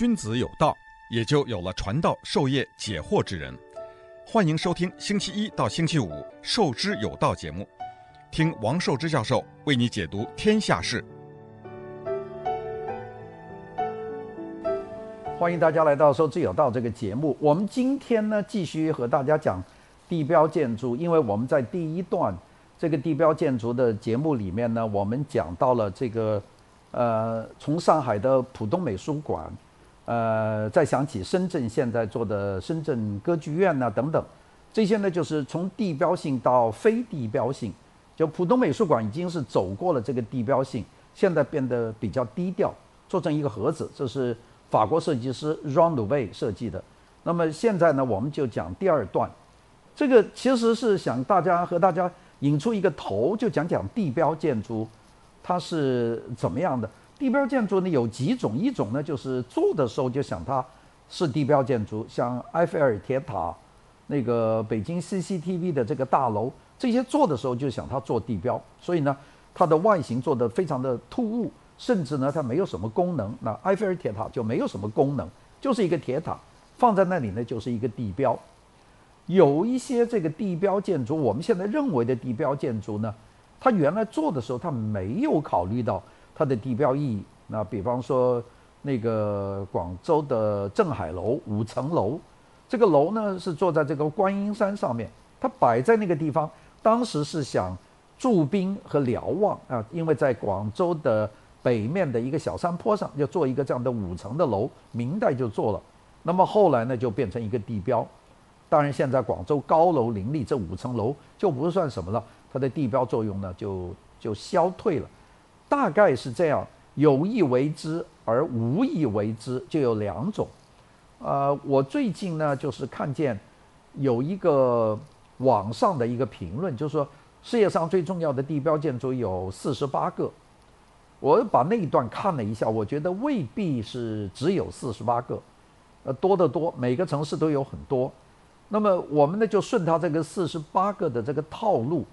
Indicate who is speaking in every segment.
Speaker 1: 君子有道，也就有了传道授业解惑之人。欢迎收听星期一到星期五《授之有道》节目，听王寿之教授为你解读天下事。
Speaker 2: 欢迎大家来到《授之有道》这个节目。我们今天呢，继续和大家讲地标建筑，因为我们在第一段这个地标建筑的节目里面呢，我们讲到了这个呃，从上海的浦东美术馆。呃，再想起深圳现在做的深圳歌剧院呐、等等，这些呢就是从地标性到非地标性。就浦东美术馆已经是走过了这个地标性，现在变得比较低调，做成一个盒子，这是法国设计师 Jean Louvet 设计的。那么现在呢，我们就讲第二段，这个其实是想大家和大家引出一个头，就讲讲地标建筑它是怎么样的。地标建筑呢有几种，一种呢就是做的时候就想它是地标建筑，像埃菲尔铁塔、那个北京 CCTV 的这个大楼，这些做的时候就想它做地标，所以呢它的外形做得非常的突兀，甚至呢它没有什么功能。那埃菲尔铁塔就没有什么功能，就是一个铁塔放在那里呢就是一个地标。有一些这个地标建筑，我们现在认为的地标建筑呢，它原来做的时候它没有考虑到。它的地标意义，那比方说那个广州的镇海楼五层楼，这个楼呢是坐在这个观音山上面，它摆在那个地方，当时是想驻兵和瞭望啊，因为在广州的北面的一个小山坡上，要做一个这样的五层的楼，明代就做了，那么后来呢就变成一个地标，当然现在广州高楼林立，这五层楼就不算什么了，它的地标作用呢就就消退了。大概是这样，有意为之而无意为之，就有两种。呃，我最近呢，就是看见有一个网上的一个评论，就是说世界上最重要的地标建筑有四十八个。我把那一段看了一下，我觉得未必是只有四十八个，呃，多得多，每个城市都有很多。那么我们呢，就顺他这个四十八个的这个套路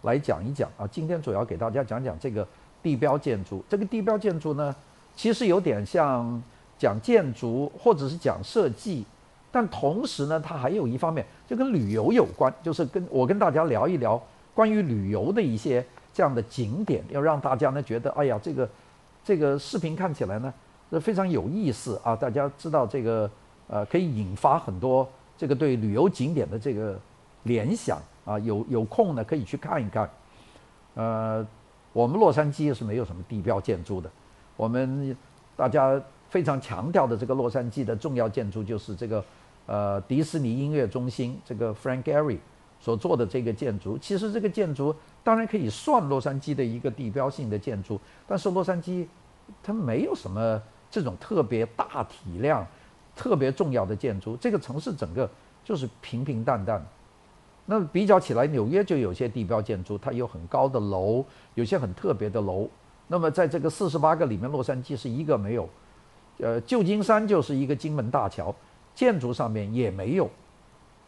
Speaker 2: 来讲一讲啊。今天主要给大家讲讲这个。地标建筑，这个地标建筑呢，其实有点像讲建筑或者是讲设计，但同时呢，它还有一方面就跟旅游有关，就是跟我跟大家聊一聊关于旅游的一些这样的景点，要让大家呢觉得，哎呀，这个这个视频看起来呢是非常有意思啊，大家知道这个呃可以引发很多这个对旅游景点的这个联想啊，有有空呢可以去看一看，呃。我们洛杉矶是没有什么地标建筑的，我们大家非常强调的这个洛杉矶的重要建筑就是这个，呃，迪士尼音乐中心这个 Frank Gehry 所做的这个建筑。其实这个建筑当然可以算洛杉矶的一个地标性的建筑，但是洛杉矶它没有什么这种特别大体量、特别重要的建筑，这个城市整个就是平平淡淡。那比较起来，纽约就有些地标建筑，它有很高的楼，有些很特别的楼。那么在这个四十八个里面，洛杉矶是一个没有。呃，旧金山就是一个金门大桥，建筑上面也没有。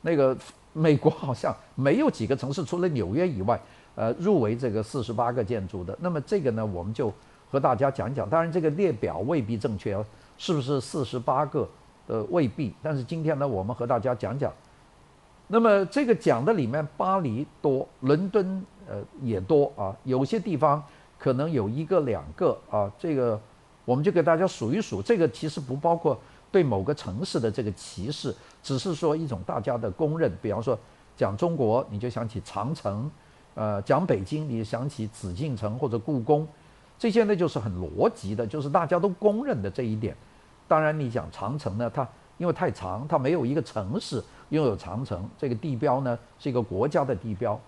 Speaker 2: 那个 美国好像没有几个城市，除了纽约以外，呃，入围这个四十八个建筑的。那么这个呢，我们就和大家讲讲。当然，这个列表未必正确，是不是四十八个？呃，未必。但是今天呢，我们和大家讲讲。那么这个讲的里面，巴黎多，伦敦呃也多啊，有些地方可能有一个两个啊，这个我们就给大家数一数。这个其实不包括对某个城市的这个歧视，只是说一种大家的公认。比方说讲中国，你就想起长城；呃，讲北京，你想起紫禁城或者故宫。这些呢就是很逻辑的，就是大家都公认的这一点。当然，你讲长城呢，它因为太长，它没有一个城市。拥有长城这个地标呢，是一个国家的地标。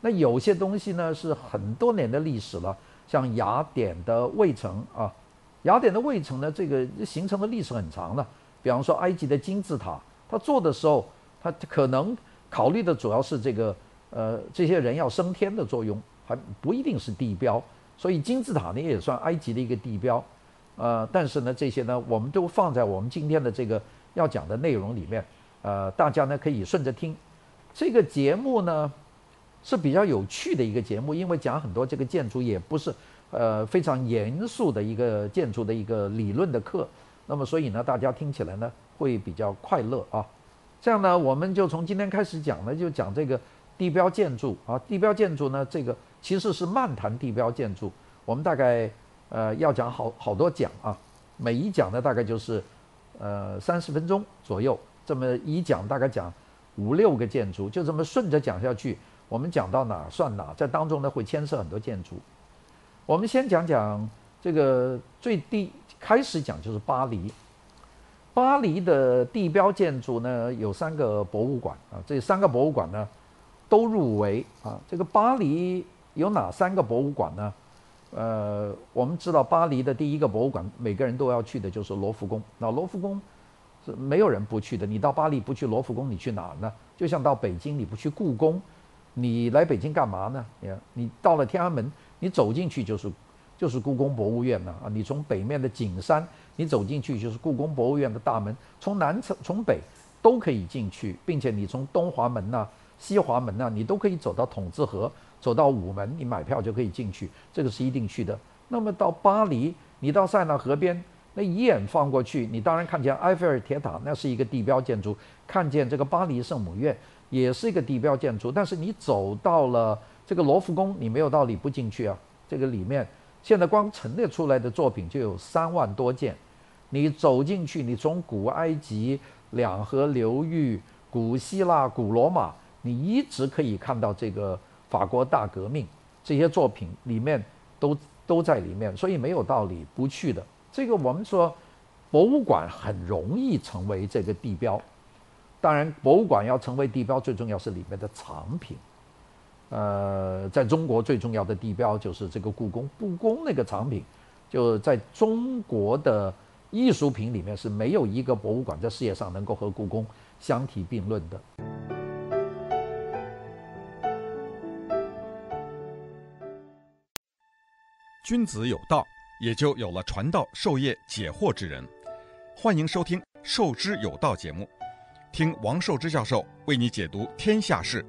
Speaker 2: 那有些东西呢是很多年的历史了，像雅典的卫城啊，雅典的卫城呢，这个形成的历史很长了。比方说埃及的金字塔，它做的时候，它可能考虑的主要是这个呃这些人要升天的作用，还不一定是地标。所以金字塔呢也算埃及的一个地标。呃，但是呢这些呢，我们都放在我们今天的这个要讲的内容里面。呃，大家呢可以顺着听，这个节目呢是比较有趣的一个节目，因为讲很多这个建筑也不是呃非常严肃的一个建筑的一个理论的课，那么所以呢，大家听起来呢会比较快乐啊。这样呢，我们就从今天开始讲呢，就讲这个地标建筑啊。地标建筑呢，这个其实是漫谈地标建筑。我们大概呃要讲好好多讲啊，每一讲呢大概就是呃三十分钟左右，这么一讲大概讲五六个建筑，就这么顺着讲下去。我们讲到哪算哪，在当中呢会牵涉很多建筑。我们先讲讲这个最低开始讲就是巴黎。巴黎的地标建筑呢，有三个博物馆啊，这三个博物馆呢都入围啊。这个巴黎有哪三个博物馆呢？呃，我们知道巴黎的第一个博物馆，每个人都要去的就是罗浮宫。那罗浮宫没有人不去的。你到巴黎不去罗浮宫，你去哪儿呢？就像到北京你不去故宫，你来北京干嘛呢？你到了天安门，你走进去就是就是故宫博物院了啊。你从北面的景山。你走进去就是故宫博物院的大门，从南从从北都可以进去，并且你从东华门呐、西华门呐、你都可以走到筒子河，走到午门，你买票就可以进去，这个是一定去的。那么到巴黎，你到塞纳河边，那一眼放过去，你当然看见埃菲尔铁塔，那是一个地标建筑；看见这个巴黎圣母院，也是一个地标建筑。但是你走到了这个罗浮宫，你没有道理不进去啊，这个里面。现在光陈列出来的作品就有三万多件，你走进去，你从古埃及、两河流域、古希腊、古罗马，你一直可以看到这个法国大革命这些作品里面都都在里面，所以没有道理不去的。这个我们说，博物馆很容易成为这个地标，当然博物馆要成为地标，最重要是里面的藏品。呃，在中国最重要的地标就是这个故宫。故宫那个藏品，就在中国的艺术品里面是没有一个博物馆在世界上能够和故宫相提并论的。
Speaker 1: 君子有道，也就有了传道授业解惑之人。欢迎收听《授之有道》节目，听王寿之教授为你解读天下事。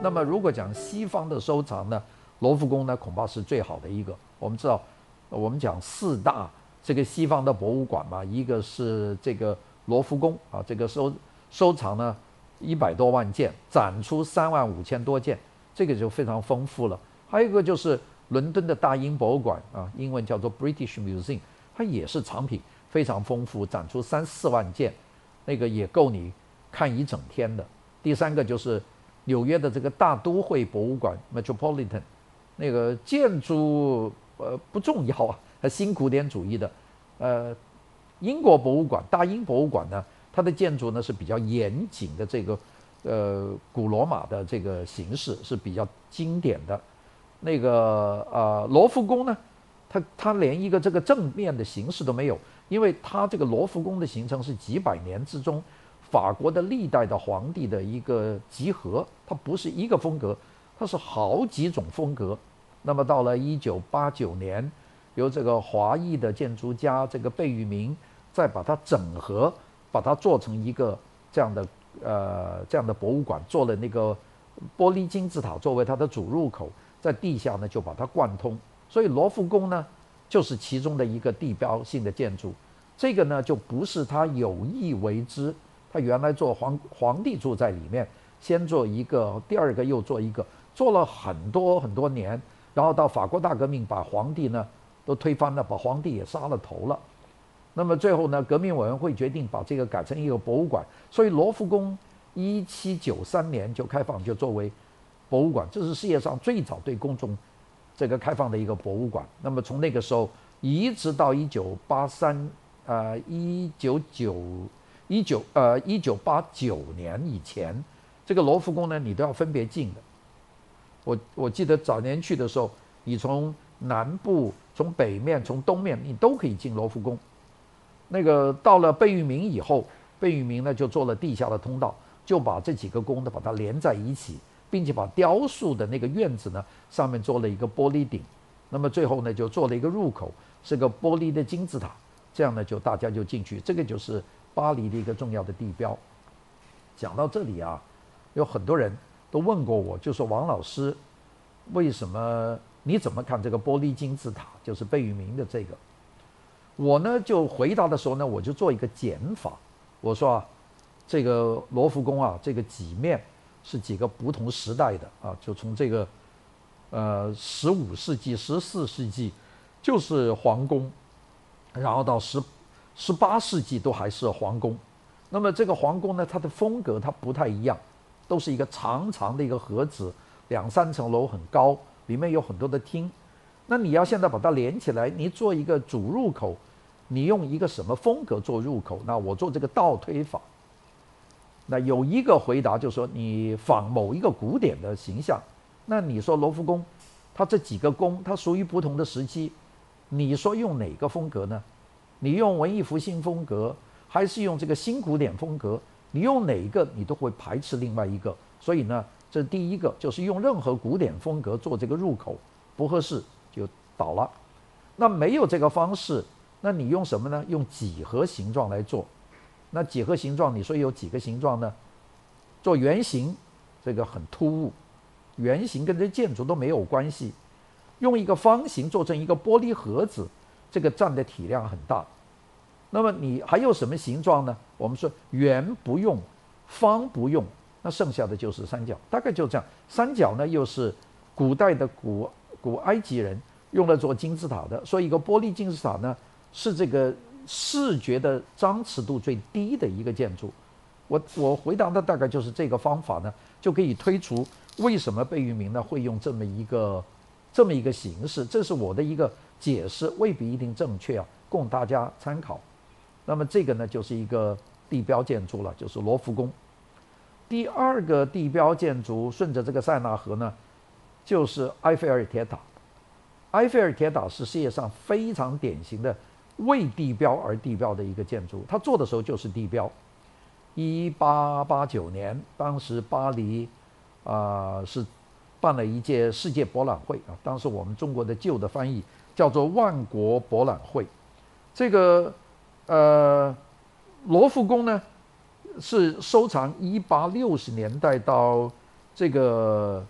Speaker 2: 那么，如果讲西方的收藏呢，罗浮宫呢恐怕是最好的一个。我们知道，我们讲四大这个西方的博物馆嘛，一个是这个罗浮宫啊，这个收收藏呢一百多万件，展出三万五千多件，这个就非常丰富了。还有一个就是伦敦的大英博物馆啊，英文叫做 British Museum，它也是藏品非常丰富，展出三四万件，那个也够你看一整天的。第三个就是。纽约的这个大都会博物馆 （Metropolitan），那个建筑呃不重要啊，它新古典主义的。呃，英国博物馆大英博物馆呢，它的建筑呢是比较严谨的，这个呃古罗马的这个形式是比较经典的。那个呃罗浮宫呢，它它连一个这个正面的形式都没有，因为它这个罗浮宫的形成是几百年之中。法国的历代的皇帝的一个集合，它不是一个风格，它是好几种风格。那么到了一九八九年，由这个华裔的建筑家这个贝聿铭再把它整合，把它做成一个这样的呃这样的博物馆，做了那个玻璃金字塔作为它的主入口，在地下呢就把它贯通。所以罗浮宫呢就是其中的一个地标性的建筑。这个呢就不是他有意为之。他原来做皇皇帝住在里面，先做一个，第二个又做一个，做了很多很多年，然后到法国大革命把皇帝呢都推翻了，把皇帝也杀了头了。那么最后呢，革命委员会决定把这个改成一个博物馆，所以罗浮宫一七九三年就开放，就作为博物馆，这是世界上最早对公众这个开放的一个博物馆。那么从那个时候一直到一九八三，呃，一九九。一九呃一九八九年以前，这个罗浮宫呢，你都要分别进的。我我记得早年去的时候，你从南部、从北面、从东面，你都可以进罗浮宫。那个到了贝聿铭以后，贝聿铭呢就做了地下的通道，就把这几个宫呢把它连在一起，并且把雕塑的那个院子呢上面做了一个玻璃顶。那么最后呢就做了一个入口，是个玻璃的金字塔，这样呢就大家就进去。这个就是。巴黎的一个重要的地标。讲到这里啊，有很多人都问过我，就说王老师，为什么你怎么看这个玻璃金字塔？就是贝聿铭的这个。我呢就回答的时候呢，我就做一个减法，我说啊，这个罗浮宫啊，这个几面是几个不同时代的啊，就从这个呃十五世纪、十四世纪就是皇宫，然后到十十八世纪都还是皇宫。那么这个皇宫呢，它的风格它不太一样，都是一个长长的一个盒子，两三层楼很高，里面有很多的厅。那你要现在把它连起来，你做一个主入口，你用一个什么风格做入口？那我做这个倒推法。那有一个回答就是说，你仿某一个古典的形象。那你说罗浮宫，它这几个宫，它属于不同的时期，你说用哪个风格呢？你用文艺复兴风格，还是用这个新古典风格？你用哪一个，你都会排斥另外一个。所以呢，这第一个就是用任何古典风格做这个入口不合适。倒了，那没有这个方式，那你用什么呢？用几何形状来做，那几何形状，你说有几个形状呢？做圆形，这个很突兀，圆形跟这建筑都没有关系。用一个方形做成一个玻璃盒子，这个占的体量很大。那么你还有什么形状呢？我们说圆不用，方不用，那剩下的就是三角，大概就这样。三角呢，又是古代的古。古埃及人用来做金字塔的，所以一个玻璃金字塔呢，是这个视觉的张弛度最低的一个建筑。我我回答的大概就是这个方法呢，就可以推出为什么贝聿铭呢会用这么一个这么一个形式。这是我的一个解释，未必一定正确啊，供大家参考。那么这个呢就是一个地标建筑了，就是罗浮宫。第二个地标建筑顺着这个塞纳河呢。就是埃菲尔铁塔，埃菲尔铁塔是世界上非常典型的为地标而地标的一个建筑。它做的时候就是地标。一八八九年，当时巴黎啊、是办了一届世界博览会啊，当时我们中国的旧的翻译叫做万国博览会。这个呃罗浮宫呢是收藏一八六十年代到这个。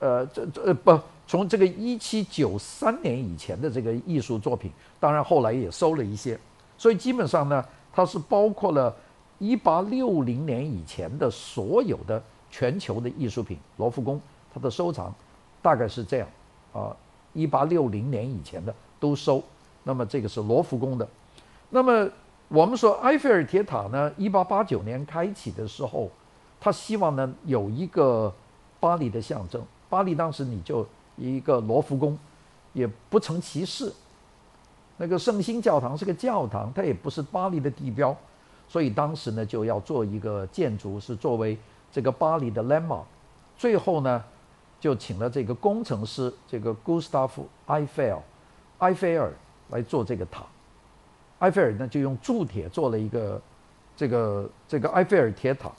Speaker 2: 呃，这这呃不，从这个一七九三年以前的这个艺术作品，当然后来也收了一些，所以基本上呢，它是包括了一八六零年以前的所有的全球的艺术品。罗浮宫它的收藏大概是这样啊，一八六零年以前的都收。那么这个是罗浮宫的。那么我们说埃菲尔铁塔呢，一八八九年开启的时候，他希望呢有一个巴黎的象征。巴黎当时你就一个罗浮宫，也不成其事。那个圣心教堂是个教堂，它也不是巴黎的地标，所以当时呢就要做一个建筑，是作为这个巴黎的 landmark。最后呢，就请了这个工程师，这个 Gustav Eiffel，埃菲尔来做这个塔。埃菲尔呢就用铸铁做了一个这个这个埃菲尔铁塔，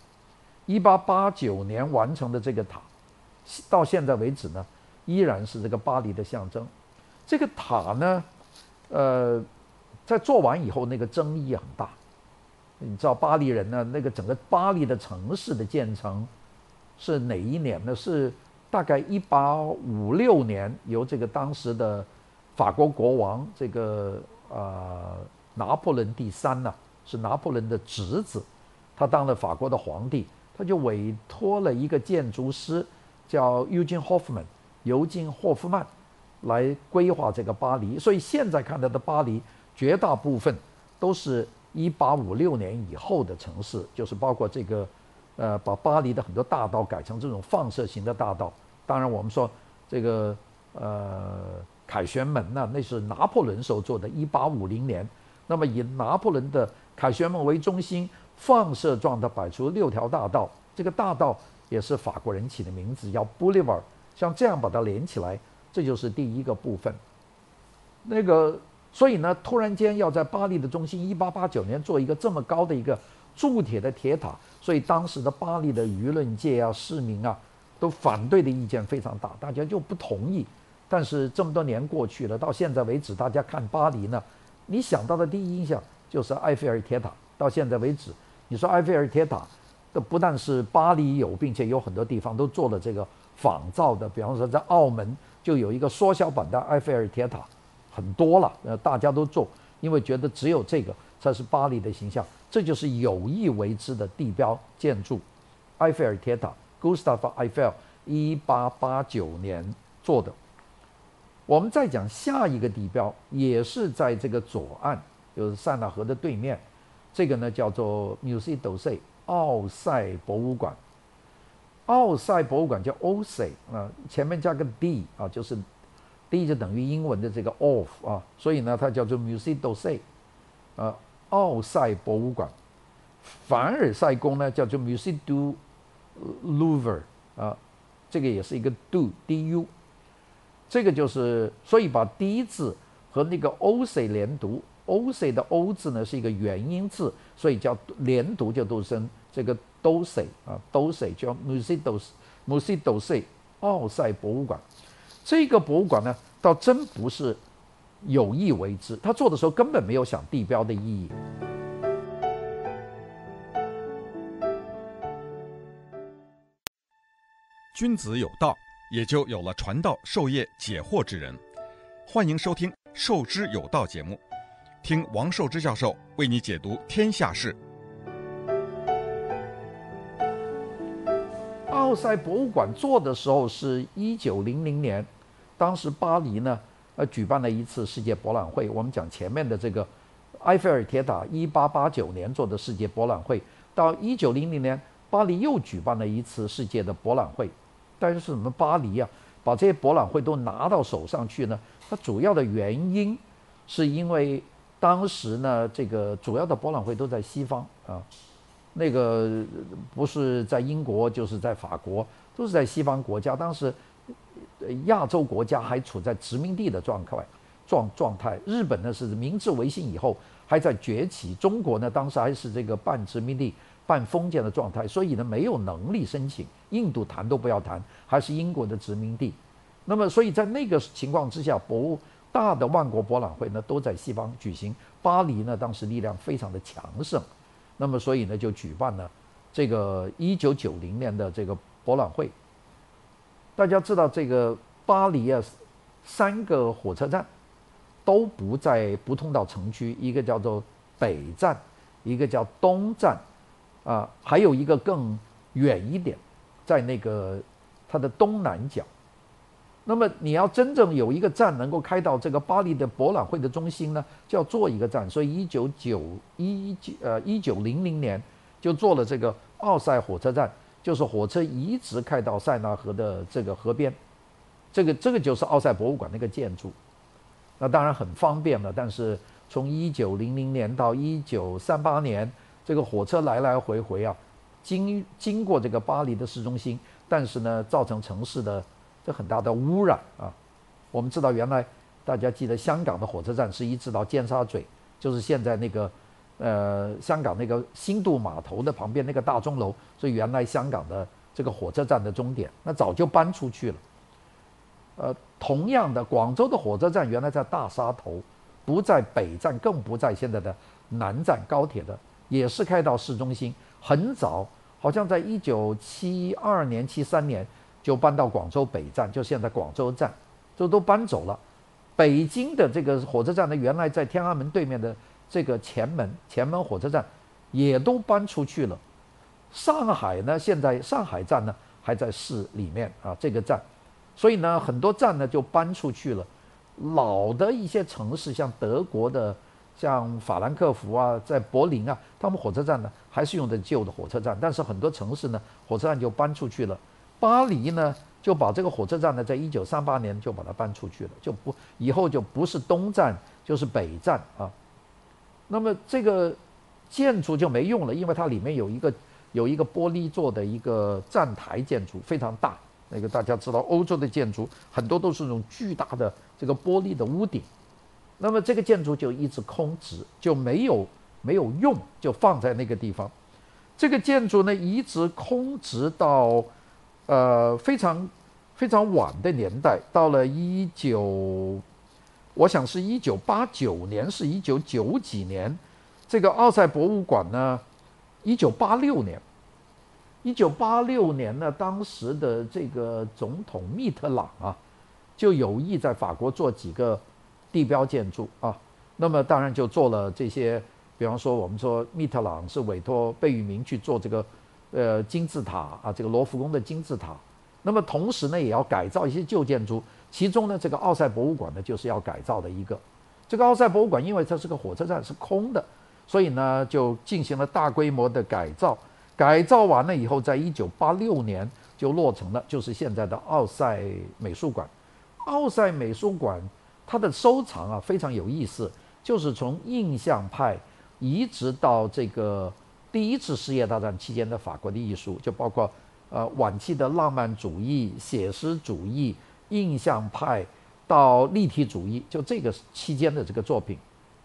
Speaker 2: 一八八九年完成的这个塔。到现在为止呢，依然是这个巴黎的象征。这个塔呢，呃，在做完以后，那个争议很大。你知道巴黎人呢，那个整个巴黎的城市的建成是哪一年呢？是大概一八五六年，由这个当时的法国国王这个呃拿破仑第三呢，是拿破仑的侄子，他当了法国的皇帝，他就委托了一个建筑师。叫 Eugene Hoffman，尤金霍夫曼来规划这个巴黎，所以现在看到的巴黎绝大部分都是一八五六年以后的城市，就是包括这个，呃，把巴黎的很多大道改成这种放射型的大道。当然，我们说这个呃凯旋门呢，那是拿破仑时候做的，一八五零年。那么以拿破仑的凯旋门为中心，放射状的摆出六条大道，这个大道。也是法国人起的名字，叫 Boulevard，像这样把它连起来，这就是第一个部分。那个，所以呢，突然间要在巴黎的中心，一八八九年做一个这么高的一个铸铁的铁塔，所以当时的巴黎的舆论界啊、市民啊，都反对的意见非常大，大家就不同意。但是这么多年过去了，到现在为止，大家看巴黎呢，你想到的第一印象就是埃菲尔铁塔。到现在为止，你说埃菲尔铁塔。这不但是巴黎有，并且有很多地方都做了这个仿造的。比方说，在澳门就有一个缩小版的埃菲尔铁塔，很多了，呃，大家都做，因为觉得只有这个才是巴黎的形象，这就是有意为之的地标建筑，埃菲尔铁塔，Gustave Eiffel，一八八九年做的。我们再讲下一个地标，也是在这个左岸，就是塞纳河的对面，这个呢叫做 Musée d'Orsay，奥赛博物馆。奥赛博物馆叫 OCE 啊，前面加个 D 啊，就是 D 就等于英文的这个 of 啊，所以呢它叫做 Musée d'Orsay 啊，奥赛博物馆。凡尔赛宫呢叫做 Musée du Louvre 啊，这个也是一个 do D U，这个就是所以把 D 字和那个 OCE 连读，OCE 的 O 字呢是一个元音字，所以叫连读就读成这个。都塞啊，都塞叫 m u s i d o s m u s i d o s e 奥赛博物馆。这个博物馆呢，倒真不是有意为之，他做的时候根本没有想地标的意义。
Speaker 1: 君子有道，也就有了传道授业解惑之人。欢迎收听《授之有道》节目，听王寿之教授为你解读天下事。
Speaker 2: 奥赛博物馆做的时候是一九零零年，当时巴黎呢，呃，举办了一次世界博览会。我们讲前面的这个埃菲尔铁塔，一八八九年做的世界博览会，到一九零零年，巴黎又举办了一次世界的博览会。但是什么巴黎啊，把这些博览会都拿到手上去呢？它主要的原因是因为当时呢，这个主要的博览会都在西方啊。那个不是在英国，就是在法国，都是在西方国家。当时，亚洲国家还处在殖民地的状态状状态。日本呢是明治维新以后还在崛起，中国呢当时还是这个半殖民地半封建的状态，所以呢没有能力申请。印度谈都不要谈，还是英国的殖民地。那么所以在那个情况之下，博物大的万国博览会呢都在西方举行。巴黎呢当时力量非常的强盛。那么，所以呢，就举办了这个一九九零年的这个博览会。大家知道，这个巴黎啊，三个火车站都不在不通到城区，一个叫做北站，一个叫东站，啊，还有一个更远一点，在那个它的东南角。那么你要真正有一个站能够开到这个巴黎的博览会的中心呢，就要做一个站。所以一九九一九呃一九零零年就做了这个奥赛火车站，就是火车一直开到塞纳河的这个河边，这个这个就是奥赛博物馆那个建筑。那当然很方便了，但是从一九零零年到一九三八年，这个火车来来回回啊，经经过这个巴黎的市中心，但是呢，造成城市的。这很大的污染啊！我们知道，原来大家记得香港的火车站是一直到尖沙咀，就是现在那个呃香港那个新渡码头的旁边那个大钟楼，所以原来香港的这个火车站的终点，那早就搬出去了。呃，同样的，广州的火车站原来在大沙头，不在北站，更不在现在的南站高铁的，也是开到市中心。很早，好像在一九七二年、七三年。就搬到广州北站，就现在广州站，就都搬走了。北京的这个火车站呢，原来在天安门对面的这个前门前门火车站，也都搬出去了。上海呢，现在上海站呢还在市里面啊，这个站，所以呢很多站呢就搬出去了。老的一些城市，像德国的，像法兰克福啊，在柏林啊，他们火车站呢还是用的旧的火车站，但是很多城市呢火车站就搬出去了。巴黎呢，就把这个火车站呢，在一九三八年就把它搬出去了，就不以后就不是东站就是北站啊。那么这个建筑就没用了，因为它里面有一个有一个玻璃做的一个站台建筑，非常大。那个大家知道，欧洲的建筑很多都是那种巨大的这个玻璃的屋顶。那么这个建筑就一直空置，就没有没有用，就放在那个地方。这个建筑呢，一直空置到。呃，非常非常晚的年代，到了一九，我想是一九八九年，是一九九几年，这个奥赛博物馆呢，一九八六年，一九八六年呢，当时的这个总统密特朗啊，就有意在法国做几个地标建筑啊。那么当然就做了这些，比方说我们说密特朗是委托贝聿铭去做这个呃金字塔啊，这个罗浮宫的金字塔。那么同时呢，也要改造一些旧建筑，其中呢，这个奥赛博物馆呢，就是要改造的一个。这个奥赛博物馆因为它是个火车站，是空的，所以呢，就进行了大规模的改造。改造完了以后，在一九八六年就落成了，就是现在的奥赛美术馆。奥赛美术馆它的收藏啊非常有意思，就是从印象派一直到这个第一次世界大战期间的法国的艺术，就包括。呃，晚期的浪漫主义、写实主义、印象派到立体主义，就这个期间的这个作品，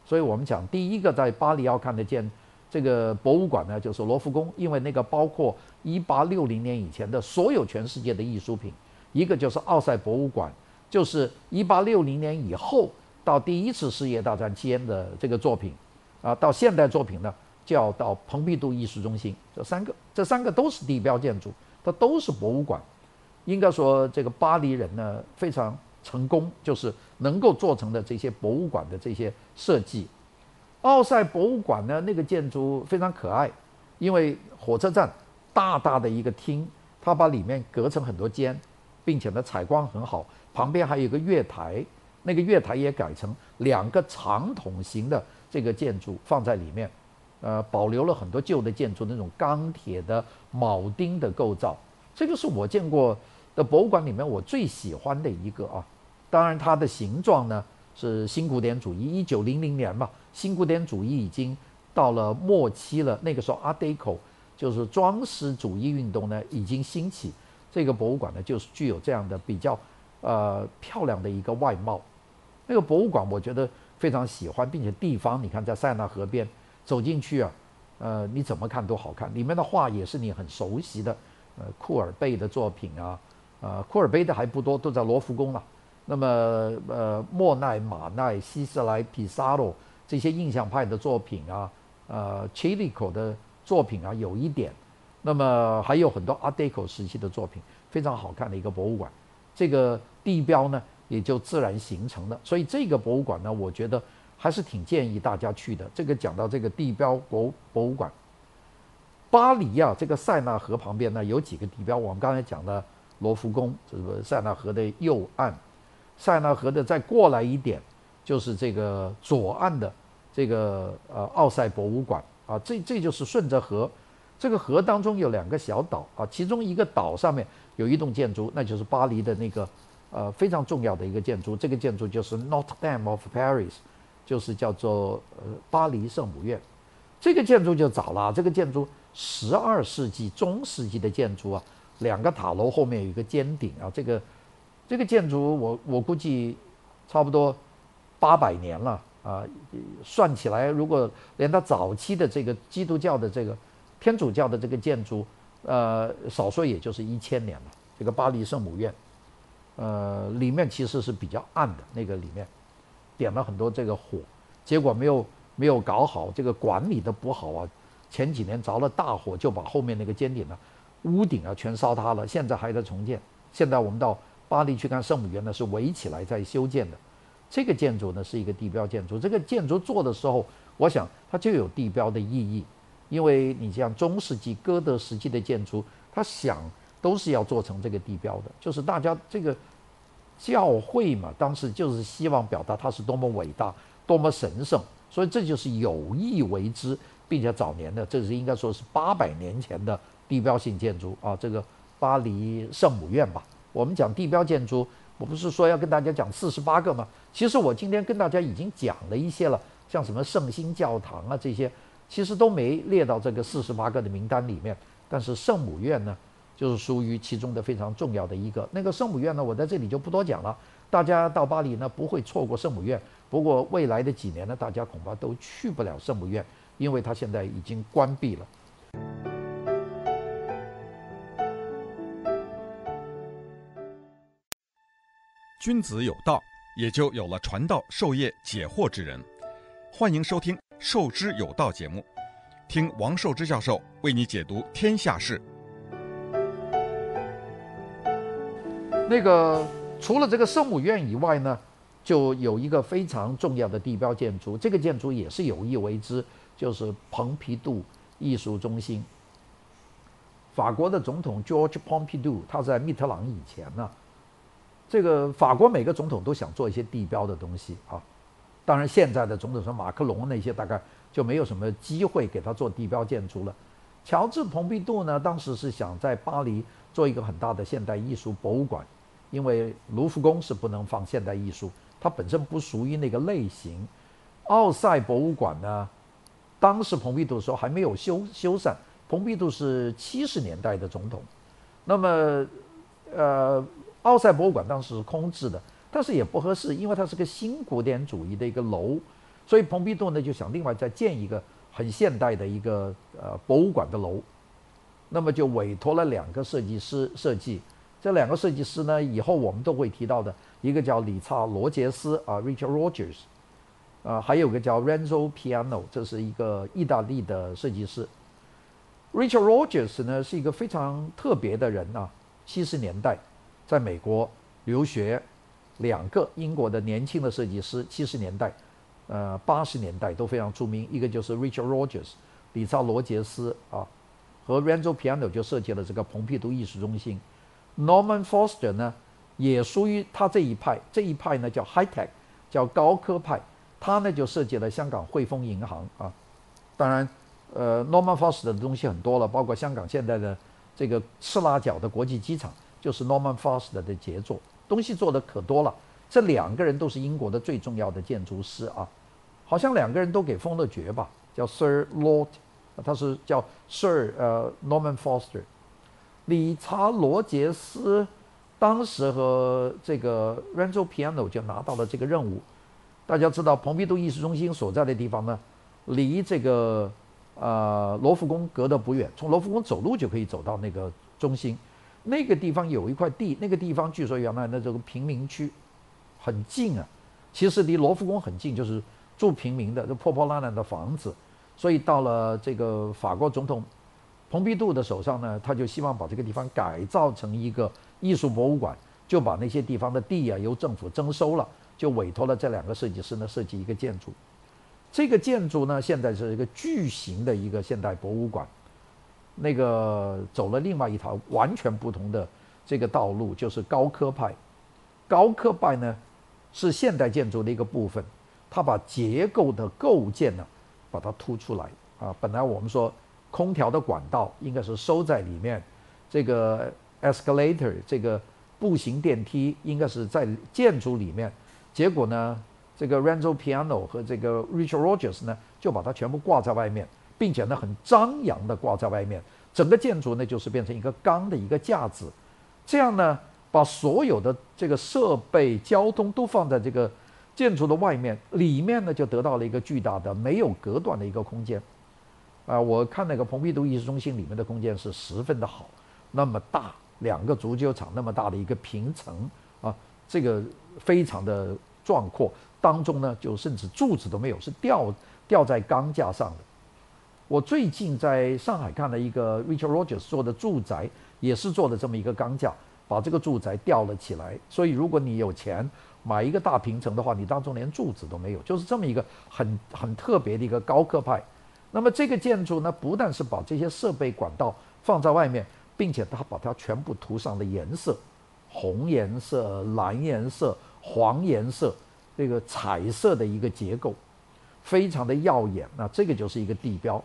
Speaker 2: 所以我们讲第一个在巴黎要看得见这个博物馆呢，就是罗浮宫，因为那个包括一八六零年以前的所有全世界的艺术品；一个就是奥赛博物馆，就是一八六零年以后到第一次世界大战期间的这个作品，啊，到现代作品呢，叫到蓬皮杜艺术中心，这三个，这三个都是地标建筑。它都是博物馆，应该说这个巴黎人呢非常成功，就是能够做成的这些博物馆的这些设计。奥赛博物馆呢那个建筑非常可爱，因为火车站大大的一个厅，它把里面隔成很多间，并且呢采光很好，旁边还有一个月台，那个月台也改成两个长筒形的这个建筑放在里面。呃，保留了很多旧的建筑那种钢铁的铆钉的构造，这个是我见过的博物馆里面我最喜欢的一个啊。当然，它的形状呢是新古典主义，一九零零年嘛，新古典主义已经到了末期了。那个时候，Art Deco 就是装饰主义运动呢已经兴起。这个博物馆呢就是具有这样的比较呃漂亮的一个外貌。那个博物馆我觉得非常喜欢，并且地方你看在塞纳河边。走进去啊，呃，你怎么看都好看。里面的画也是你很熟悉的，呃，库尔贝的作品啊，呃，库尔贝的还不多，都在罗浮宫了。那么，呃，莫奈、马奈、希斯莱、皮萨罗这些印象派的作品啊，呃，切利口的作品啊，有一点。那么还有很多 Art Deco 时期的作品，非常好看的一个博物馆。这个地标呢，也就自然形成了。所以这个博物馆呢，我觉得。还是挺建议大家去的。这个讲到这个地标博博物馆，巴黎啊，这个塞纳河旁边呢有几个地标。我们刚才讲的罗浮宫，这个塞纳河的右岸；塞纳河的再过来一点，就是这个左岸的这个呃奥赛博物馆啊。这这就是顺着河，这个河当中有两个小岛啊，其中一个岛上面有一栋建筑，那就是巴黎的那个呃非常重要的一个建筑。这个建筑就是 Notre Dame of Paris。就是叫做呃巴黎圣母院，这个建筑就早了。这个建筑十二世纪中世纪的建筑啊，两个塔楼后面有一个尖顶啊。这个这个建筑我我估计差不多八百年了啊。算起来，如果连它早期的这个基督教的这个天主教的这个建筑，呃，少说也就是一千年了。这个巴黎圣母院，呃，里面其实是比较暗的，那个里面。点了很多这个火，结果没有没有搞好，这个管理的不好啊。前几年着了大火，就把后面那个尖顶呢、屋顶啊全烧塌了。现在还在重建。现在我们到巴黎去看圣母院呢，是围起来在修建的。这个建筑呢是一个地标建筑。这个建筑做的时候，我想它就有地标的意义，因为你像中世纪哥德时期的建筑，它想都是要做成这个地标的，就是大家这个。教会嘛，当时就是希望表达它是多么伟大、多么神圣，所以这就是有意为之，并且早年的，这是应该说是八百年前的地标性建筑啊。这个巴黎圣母院吧，我们讲地标建筑，我不是说要跟大家讲四十八个吗？其实我今天跟大家已经讲了一些了，像什么圣心教堂啊这些，其实都没列到这个四十八个的名单里面。但是圣母院呢？就是属于其中的非常重要的一个那个圣母院呢，我在这里就不多讲了。大家到巴黎呢不会错过圣母院，不过未来的几年呢，大家恐怕都去不了圣母院，因为它现在已经关闭了。
Speaker 1: 君子有道，也就有了传道授业解惑之人。欢迎收听《授之有道》节目，听王寿之教授为你解读天下事。
Speaker 2: 那个除了这个圣母院以外呢，就有一个非常重要的地标建筑，这个建筑也是有意为之，就是蓬皮杜艺术中心。法国的总统 George Pompidou，他在密特朗以前呢，这个法国每个总统都想做一些地标的东西啊。当然，现在的总统说马克龙那些大概就没有什么机会给他做地标建筑了。乔治·蓬皮杜呢，当时是想在巴黎做一个很大的现代艺术博物馆，因为卢浮宫是不能放现代艺术，它本身不属于那个类型。奥赛博物馆呢，当时蓬皮杜说还没有修修缮。蓬皮杜是七十年代的总统，那么，呃，奥赛博物馆当时是空置的，但是也不合适，因为它是个新古典主义的一个楼，所以蓬皮杜呢就想另外再建一个很现代的一个呃博物馆的楼，那么就委托了两个设计师设计，这两个设计师呢以后我们都会提到的，一个叫理查罗杰斯啊 Richard Rogers，啊还有个叫 Renzo Piano，这是一个意大利的设计师。Richard Rogers 呢是一个非常特别的人啊，七十年代在美国留学，两个英国的年轻的设计师，七十年代，呃八十年代都非常出名，一个就是 Richard Rogers，理查罗杰斯啊，和 Renzo Piano 就设计了这个蓬皮杜艺术中心，Norman Foster 呢也属于他这一派，这一派呢叫 High Tech，叫高科派，他呢就设计了香港汇丰银行啊，当然。呃，Norman Foster 的东西很多了，包括香港现在的这个赤拉角的国际机场，就是 Norman Foster 的杰作，东西做的可多了。这两个人都是英国的最重要的建筑师啊，好像两个人都给封了爵吧，叫 Sir Lord，他是叫 Sir 呃 Norman Foster。理查罗杰斯当时和这个 Renzo Piano 就拿到了这个任务。大家知道，蓬皮杜艺术中心所在的地方呢，离这个。呃，罗浮宫隔得不远，从罗浮宫走路就可以走到那个中心。那个地方有一块地，那个地方据说原来的这个贫民区，很近啊。其实离罗浮宫很近，就是住平民的，就破破烂烂的房子。所以到了这个法国总统蓬皮杜的手上呢，他就希望把这个地方改造成一个艺术博物馆，就把那些地方的地啊由政府征收了，就委托了这两个设计师呢设计一个建筑。这个建筑呢，现在是一个巨型的一个现代博物馆，那个走了另外一条完全不同的这个道路，就是高科派。高科派呢，是现代建筑的一个部分，它把结构的构建呢，把它突出来啊。本来我们说空调的管道应该是收在里面，这个 escalator 这个步行电梯应该是在建筑里面，结果呢？这个 Renzo Piano 和这个 Richard Rogers 呢，就把它全部挂在外面，并且呢很张扬的挂在外面。整个建筑呢就是变成一个钢的一个架子，这样呢把所有的这个设备、交通都放在这个建筑的外面，里面呢就得到了一个巨大的没有隔断的一个空间。啊，我看那个蓬皮杜艺术中心里面的空间是十分的好，那么大，两个足球场那么大的一个平层啊，这个非常的壮阔。当中呢，就甚至柱子都没有，是吊吊在钢架上的。我最近在上海看了一个 Richard Rogers 做的住宅，也是做的这么一个钢架，把这个住宅吊了起来。所以如果你有钱买一个大平层的话，你当中连柱子都没有，就是这么一个很很特别的一个高科派。那么这个建筑呢，不但是把这些设备管道放在外面，并且它把它全部涂上了颜色，红颜色、蓝颜色、黄颜色。这个彩色的一个结构，非常的耀眼。那这个就是一个地标。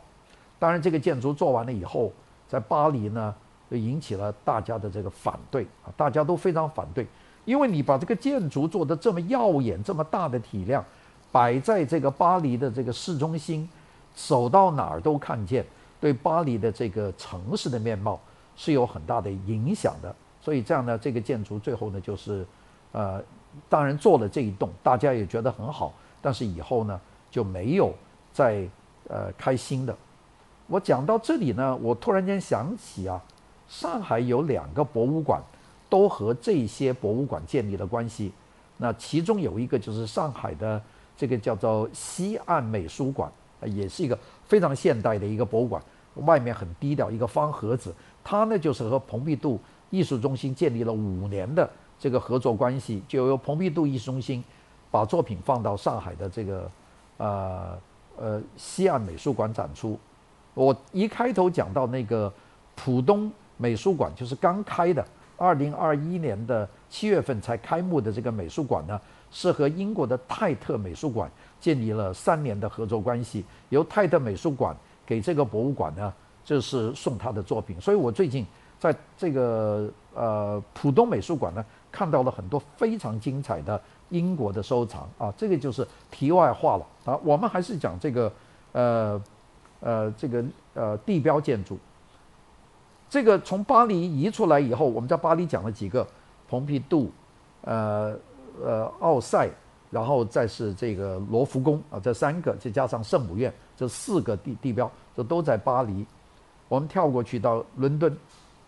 Speaker 2: 当然，这个建筑做完了以后，在巴黎呢，就引起了大家的这个反对啊，大家都非常反对，因为你把这个建筑做得这么耀眼、这么大的体量，摆在这个巴黎的这个市中心，走到哪儿都看见，对巴黎的这个城市的面貌是有很大的影响的。所以这样呢，这个建筑最后呢，就是，呃。当然做了这一栋，大家也觉得很好，但是以后呢就没有再呃开新的。我讲到这里呢，我突然间想起啊，上海有两个博物馆都和这些博物馆建立了关系。那其中有一个就是上海的这个叫做西岸美术馆，也是一个非常现代的一个博物馆，外面很低调，一个方盒子。它呢就是和蓬皮杜艺术中心建立了五年的。这个合作关系，就由蓬皮杜艺术中心把作品放到上海的这个呃呃西岸美术馆展出。我一开头讲到那个浦东美术馆，就是刚开的，二零二一年的七月份才开幕的这个美术馆呢，是和英国的泰特美术馆建立了三年的合作关系，由泰特美术馆给这个博物馆呢，就是送他的作品。所以我最近在这个呃浦东美术馆呢，看到了很多非常精彩的英国的收藏啊。这个就是题外话了啊。我们还是讲这个呃。呃，这个呃地标建筑，这个从巴黎移出来以后，我们在巴黎讲了几个，蓬皮杜，呃呃奥赛，然后再是这个罗浮宫啊，这三个再加上圣母院，这四个地地标，这都在巴黎。我们跳过去到伦敦，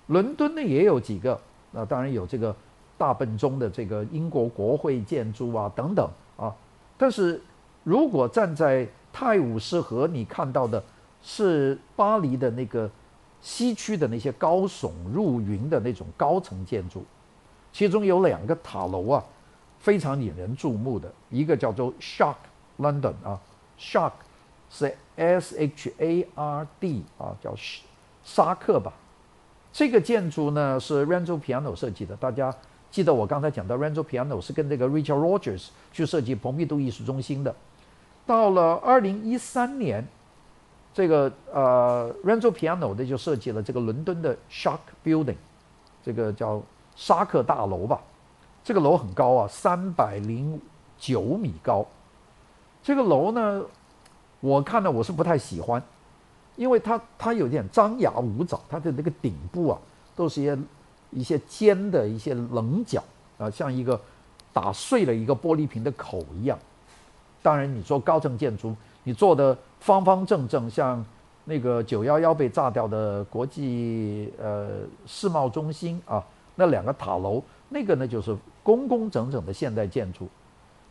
Speaker 2: 伦敦呢也有几个，那当然有这个大笨钟的这个英国国会建筑啊等等啊。但是如果站在泰晤士河，你看到的。是巴黎的那个西区的那些高耸入云的那种高层建筑，其中有两个塔楼啊，非常引人注目的，一个叫做 Shark London 啊，Shark 是 S H A R D 啊，叫沙克吧。这个建筑呢是 Renzo Piano 设计的，大家记得我刚才讲到 Renzo Piano 是跟这个 Richard Rogers 去设计蓬皮杜艺术中心的。到了二零一三年。这个呃，Renzo Piano 的就设计了这个伦敦的 Shark Building，这个叫沙克大楼吧。这个楼很高啊，三百零九米高。这个楼呢，我看呢我是不太喜欢，因为它它有点张牙舞爪，它的那个顶部啊，都是一些一些尖的一些棱角啊，像一个打碎了一个玻璃瓶的口一样。当然，你说高层建筑，你做的。方方正正，像那个九幺幺被炸掉的国际呃世贸中心啊，那两个塔楼，那个呢就是工工整整的现代建筑，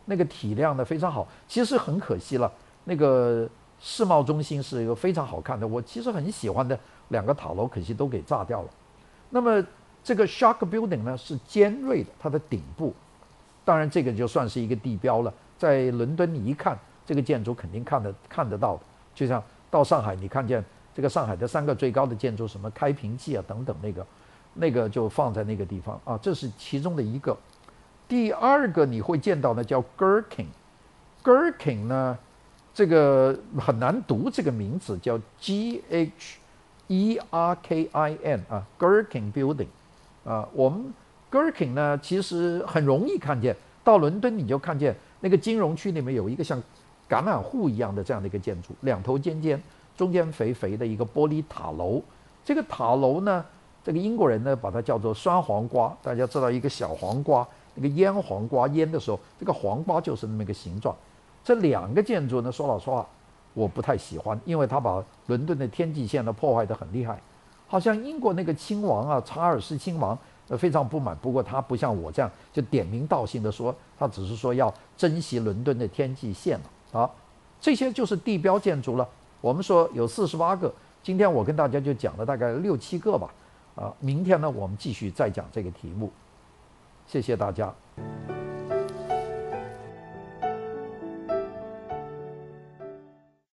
Speaker 2: 那个体量呢非常好。其实很可惜了，那个世贸中心是一个非常好看的，我其实很喜欢的两个塔楼，可惜都给炸掉了。那么这个 Shard Building 呢是尖锐的，它的顶部，当然这个就算是一个地标了，在伦敦你一看。这个建筑肯定看得看得到的，就像到上海，你看见这个上海的三个最高的建筑，什么开平记啊等等，那个那个就放在那个地方啊，这是其中的一个。第二个你会见到的叫 Gherkin，Gherkin 呢，这个很难读这个名字，叫 G H E R K I N 啊，Gherkin Building 啊，我们 Gherkin 呢其实很容易看见，到伦敦你就看见那个金融区里面有一个像。橄榄户一样的这样的一个建筑，两头尖尖，中间肥肥的一个玻璃塔楼。这个塔楼呢，这个英国人呢把它叫做酸黄瓜。大家知道一个小黄瓜，那个腌黄瓜腌的时候，这个黄瓜就是那么一个形状。这两个建筑呢，说老实话，我不太喜欢，因为它把伦敦的天际线呢破坏得很厉害。好像英国那个亲王啊，查尔斯亲王，呃，非常不满。不过他不像我这样就点名道姓的说，他只是说要珍惜伦敦的天际线了。好，这些就是地标建筑了。我们说有四十八个，今天我跟大家就讲了大概六七个吧。啊，明天呢，我们继续再讲这个题目。谢谢大家。